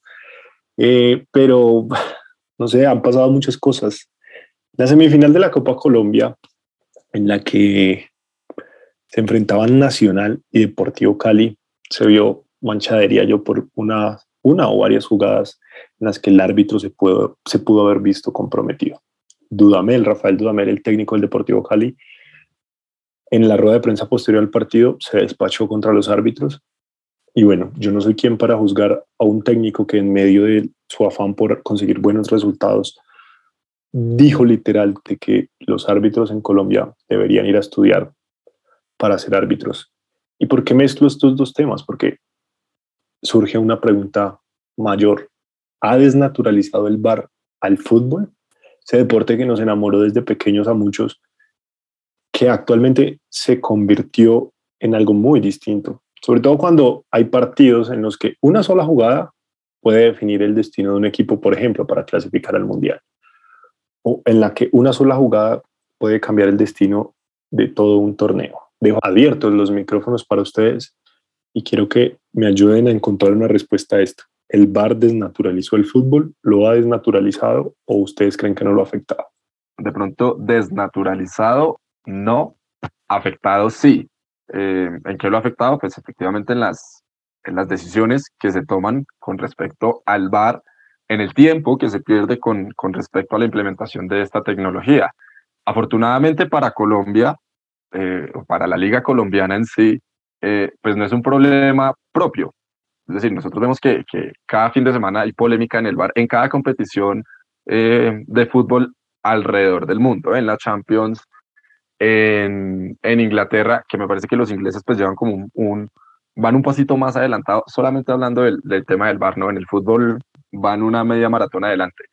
Eh, pero, <laughs> no sé, han pasado muchas cosas. La semifinal de la Copa Colombia, en la que se enfrentaban Nacional y Deportivo Cali, se vio manchadería yo por una, una o varias jugadas en las que el árbitro se pudo, se pudo haber visto comprometido. Dudamel, Rafael Dudamel, el técnico del Deportivo Cali, en la rueda de prensa posterior al partido se despachó contra los árbitros y bueno, yo no soy quien para juzgar a un técnico que en medio de su afán por conseguir buenos resultados dijo literal que los árbitros en Colombia deberían ir a estudiar para ser árbitros. ¿Y por qué mezclo estos dos temas? Porque surge una pregunta mayor. ¿Ha desnaturalizado el bar al fútbol? Ese deporte que nos enamoró desde pequeños a muchos, que actualmente se convirtió en algo muy distinto sobre todo cuando hay partidos en los que una sola jugada puede definir el destino de un equipo, por ejemplo, para clasificar al Mundial, o en la que una sola jugada puede cambiar el destino de todo un torneo. Dejo abiertos los micrófonos para ustedes y quiero que me ayuden a encontrar una respuesta a esto. ¿El VAR desnaturalizó el fútbol? ¿Lo ha desnaturalizado o ustedes creen que no lo ha afectado? De pronto, desnaturalizado, no. Afectado, sí. Eh, ¿En qué lo ha afectado? Pues efectivamente en las, en las decisiones que se toman con respecto al VAR, en el tiempo que se pierde con, con respecto a la implementación de esta tecnología. Afortunadamente para Colombia, eh, o para la liga colombiana en sí, eh, pues no es un problema propio. Es decir, nosotros vemos que, que, cada fin de semana hay polémica en el VAR, en cada competición de fútbol alrededor del mundo, en la Champions, en, en, Inglaterra, que me parece que los ingleses pues llevan como un, van un pasito más adelantado, solamente hablando del, del, tema del bar, ¿no? En el fútbol van una media maratón adelante.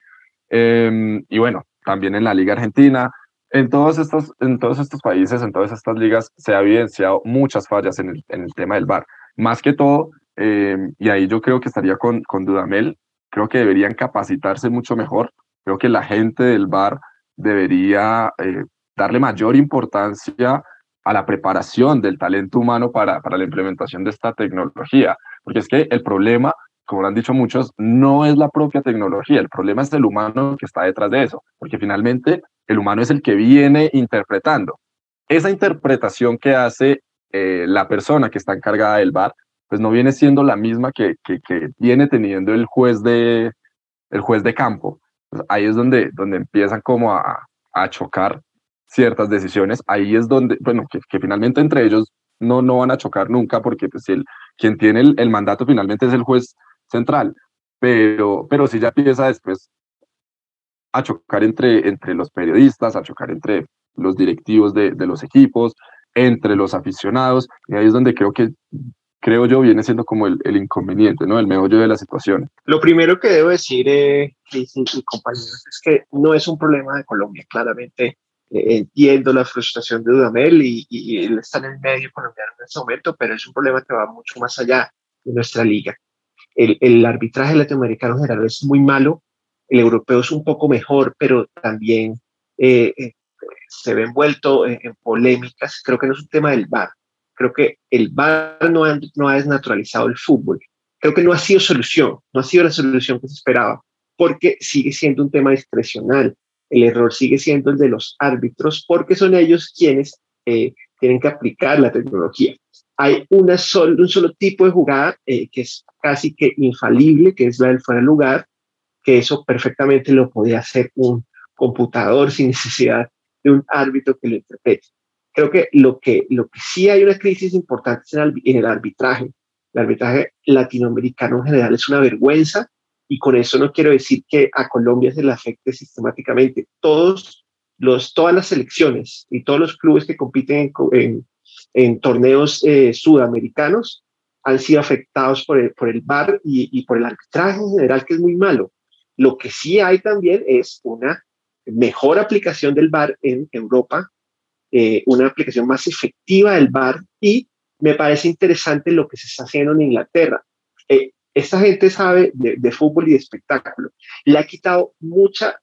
Em, y bueno, también en la Liga Argentina, en todos, estos, en todos estos países, en todas estas ligas, se ha evidenciado muchas fallas en el, en el tema del bar. Más que todo, em, y ahí yo creo que estaría con, con Dudamel, creo que deberían capacitarse mucho mejor. Creo que la gente del bar debería eh, darle mayor importancia a la preparación del talento humano para, para la implementación de esta tecnología. Porque es que el problema, como lo han dicho muchos, no es la propia tecnología, el problema es el humano que está detrás de eso, porque finalmente el humano es el que viene interpretando. Esa interpretación que hace eh, la persona que está encargada del bar, pues no viene siendo la misma que, que, viene teniendo el juez de, el juez de campo. Pues ahí es donde, donde empiezan como a chocar ciertas decisiones, ahí es donde, bueno, que, finalmente entre ellos no, no van a chocar nunca porque pues el, quien tiene el, mandato finalmente es el juez central, pero, pero si ya empieza después a chocar entre, entre los periodistas, a chocar entre los directivos de, de los equipos, entre los aficionados, y ahí es donde creo que creo yo, viene siendo como el, inconveniente, ¿no? El meollo de la situación. Lo primero que debo decir, eh, y compañeros, es que no es un problema de Colombia. Claramente eh, entiendo la frustración de Dudamel y, y, él está en el medio colombiano en este momento, pero es un problema que va mucho más allá de nuestra liga. El, el arbitraje latinoamericano en general es muy malo, el europeo es un poco mejor, pero también eh, eh se ve envuelto en, en, polémicas. Creo que no es un tema del VAR. Creo que el VAR no ha, no ha desnaturalizado el fútbol. Creo que no ha sido solución, no ha sido la solución que se esperaba, porque sigue siendo un tema discrecional el error sigue siendo el de los árbitros porque son ellos quienes eh, tienen que aplicar la tecnología. Hay una sol, un solo tipo de jugada eh, que es casi que infalible, que es la del fuera de lugar, que eso perfectamente lo podía hacer un computador <laughs> sin necesidad de un árbitro que lo interprete. Creo que lo que, lo que sí hay una crisis importante el, en el arbitraje. El arbitraje latinoamericano en general es una vergüenza y con eso no quiero decir que a Colombia se le afecte sistemáticamente. Todos los, todas las selecciones y todos los clubes que compiten en, en, torneos eh, sudamericanos han sido afectados por el, por el VAR y, y, por el arbitraje en general, que es muy malo. Lo que sí hay también es una mejor aplicación del VAR en Europa, eh, una aplicación más efectiva del VAR y me parece interesante lo que se está haciendo en Inglaterra. Eh, esta gente sabe de, fútbol y de espectáculo. Le ha quitado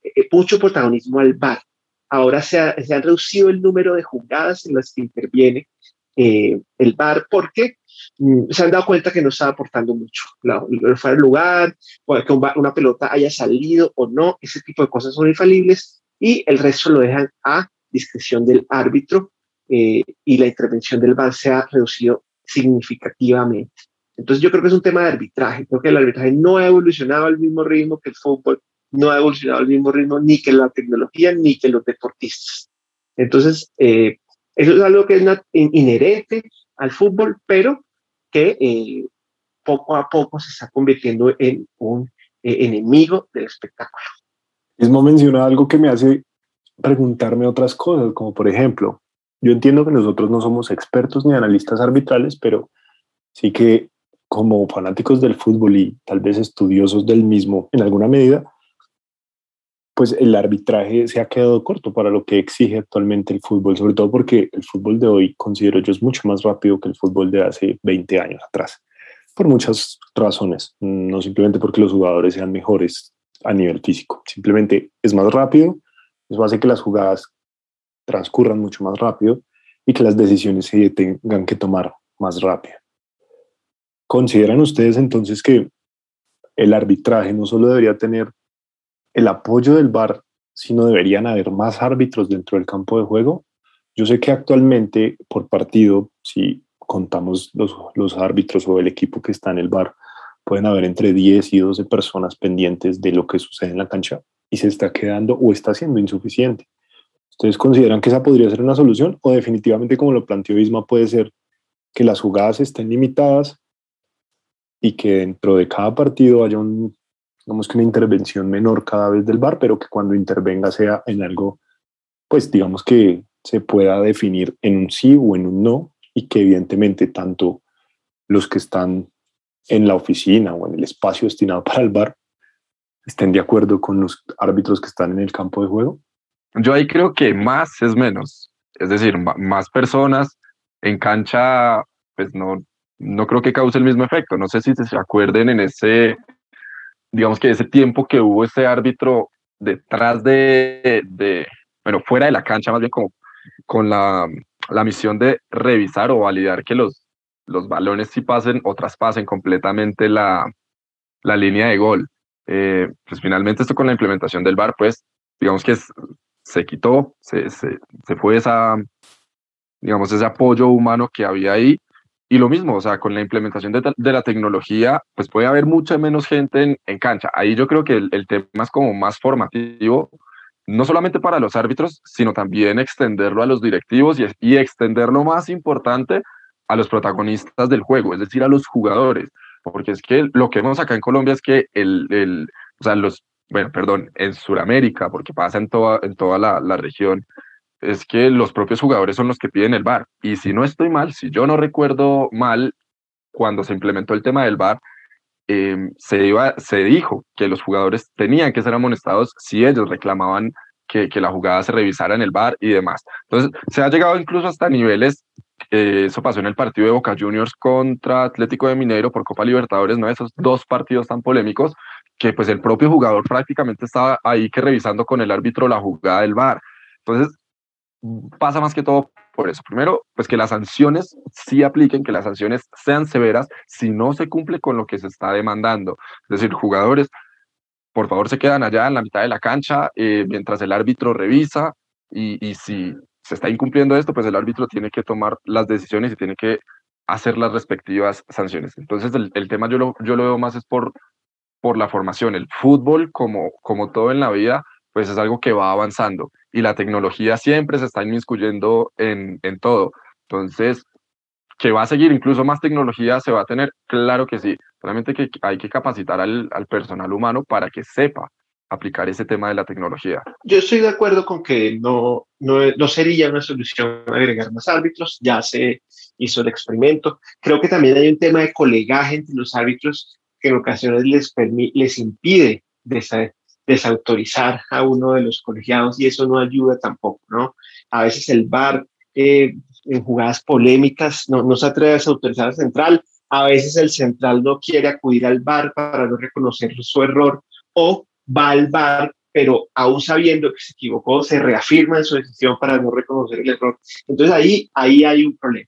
eh, mucho protagonismo al VAR. Ahora se ha, reducido el número de jugadas en las que interviene eh, el VAR porque mm, se han dado cuenta que no está aportando mucho. La, fuera lugar, que un, una pelota haya salido o no, ese tipo de cosas son infalibles y el resto lo dejan a discreción del árbitro eh, y la intervención del VAR se ha reducido significativamente. Entonces yo creo que es un tema de arbitraje, creo que el arbitraje no ha evolucionado al mismo ritmo que el fútbol, no ha evolucionado al mismo ritmo ni que la tecnología ni que los deportistas. Entonces, eh, eso es algo que es inherente al fútbol, pero que eh, poco a poco se está convirtiendo en un eh, enemigo del espectáculo. Mismo menciona algo que me hace preguntarme otras cosas, como por ejemplo, yo entiendo que nosotros no somos expertos ni analistas arbitrales, pero sí que como fanáticos del fútbol y tal vez estudiosos del mismo en alguna medida, pues el arbitraje se ha quedado corto para lo que exige actualmente el fútbol, sobre todo porque el fútbol de hoy considero yo es mucho más rápido que el fútbol de hace 20 años atrás, por muchas razones, no simplemente porque los jugadores sean mejores a nivel físico, simplemente es más rápido, eso hace que las jugadas transcurran mucho más rápido y que las decisiones se tengan que tomar más rápido. ¿Consideran ustedes entonces que el arbitraje no solo debería tener el apoyo del VAR, sino deberían haber más árbitros dentro del campo de juego? Yo sé que actualmente por partido, si contamos los, árbitros o el equipo que está en el VAR, pueden haber entre 10 y 12 personas pendientes de lo que sucede en la cancha y se está quedando o está siendo insuficiente. ¿Ustedes consideran que esa podría ser una solución o definitivamente, como lo planteó Isma, puede ser que las jugadas estén limitadas y que dentro de cada partido haya un, digamos que una intervención menor cada vez del VAR, pero que cuando intervenga sea en algo, pues digamos que se pueda definir en un sí o en un no y que evidentemente tanto los que están en la oficina o en el espacio destinado para el VAR estén de acuerdo con los árbitros que están en el campo de juego? Yo ahí creo que más es menos. Es decir, más personas en cancha, pues no, no creo que cause el mismo efecto. No sé si se acuerden en ese, digamos que ese tiempo que hubo ese árbitro detrás de, bueno, fuera de la cancha, más bien como con la, la misión de revisar o validar que los, los balones sí pasen o traspasen completamente la, la línea de gol. Eh, pues finalmente esto con la implementación del VAR, pues digamos que se quitó, se, se, se fue esa, digamos, ese apoyo humano que había ahí y lo mismo, o sea, con la implementación de, de la tecnología, pues puede haber mucha menos gente en, en cancha. Ahí yo creo que el, el, tema es como más formativo, no solamente para los árbitros, sino también extenderlo a los directivos y, y extenderlo más importante a los protagonistas del juego, es decir, a los jugadores. Porque es que lo que vemos acá en Colombia es que el, el, o sea, los, bueno, perdón, en Sudamérica, porque pasa en toda, en toda la, la región, es que los propios jugadores son los que piden el VAR. Y si no estoy mal, si yo no recuerdo mal, cuando se implementó el tema del VAR, em, se, iba, se dijo que los jugadores tenían que ser amonestados si ellos reclamaban que, que, la jugada se revisara en el VAR y demás. Entonces, se ha llegado incluso hasta niveles, eh, eso pasó en el partido de Boca Juniors contra Atlético de Mineiro por Copa Libertadores, ¿no? Esos dos partidos tan polémicos, que pues el propio jugador prácticamente estaba ahí que revisando con el árbitro la jugada del VAR. Entonces, pasa más que todo por eso. Primero, pues que las sanciones sí apliquen, que las sanciones sean severas si no se cumple con lo que se está demandando. Es decir, jugadores, por favor, se quedan allá en la mitad de la cancha eh, mientras el árbitro revisa y, y, si se está incumpliendo esto, pues el árbitro tiene que tomar las decisiones y tiene que hacer las respectivas sanciones. Entonces, el, el tema yo lo, yo lo veo más es por, por la formación. El fútbol, como, como todo en la vida, pues es algo que va avanzando y la tecnología siempre se está inmiscuyendo en, en todo. Entonces, que va a seguir incluso más tecnología se va a tener, claro que sí, solamente que hay que capacitar al, al personal humano para que sepa aplicar ese tema de la tecnología. Yo estoy de acuerdo con que no, no, no sería una solución agregar más árbitros, ya se hizo el experimento. Creo que también hay un tema de colegaje entre los árbitros que en ocasiones les, les impide desa desautorizar a uno de los colegiados y eso no ayuda tampoco, ¿no? A veces el VAR eh, en jugadas polémicas no, no se atreve a desautorizar al central, a veces el central no quiere acudir al VAR para no reconocer su error o va al VAR pero aún sabiendo que se equivocó, se reafirma en su decisión para no reconocer el error. Entonces ahí, ahí hay un problema.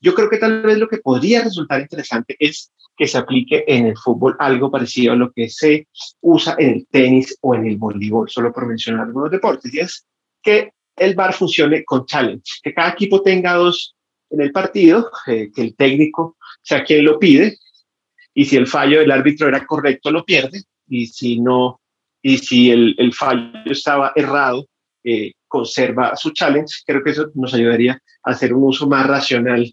Yo creo que tal vez lo que podría resultar interesante es que se aplique en el fútbol algo parecido a lo que se usa en el tenis o en el voleibol, solo por mencionar algunos deportes, y es que el VAR funcione con challenge, que cada equipo tenga dos en el partido, eh, que el técnico sea quien lo pide, y si el fallo del árbitro era correcto, lo pierde, y si no, y si el, el fallo estaba errado, eh, conserva su challenge. Creo que eso nos ayudaría a hacer un uso más racional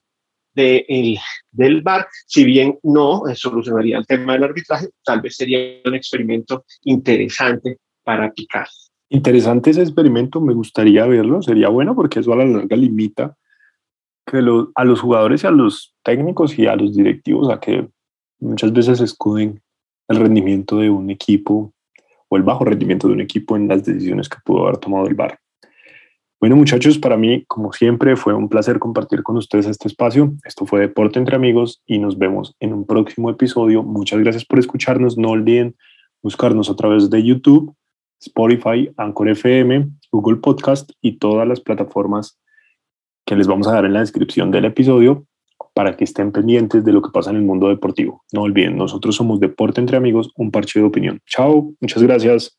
de el, del VAR, si bien no eh, solucionaría el tema del arbitraje, tal vez sería un experimento interesante para aplicar. Interesante ese experimento, me gustaría verlo, sería bueno porque eso a la larga limita que lo, a los jugadores y a los técnicos y a los directivos a que muchas veces escuden el rendimiento de un equipo o el bajo rendimiento de un equipo en las decisiones que pudo haber tomado el VAR. Bueno, muchachos, para mí, como siempre, fue un placer compartir con ustedes este espacio. Esto fue Deporte entre Amigos y nos vemos en un próximo episodio. Muchas gracias por escucharnos. No olviden buscarnos a través de YouTube, Spotify, Anchor FM, Google Podcast y todas las plataformas que les vamos a dar en la descripción del episodio para que estén pendientes de lo que pasa en el mundo deportivo. No olviden, nosotros somos Deporte entre Amigos, un parche de opinión. Chao, muchas gracias.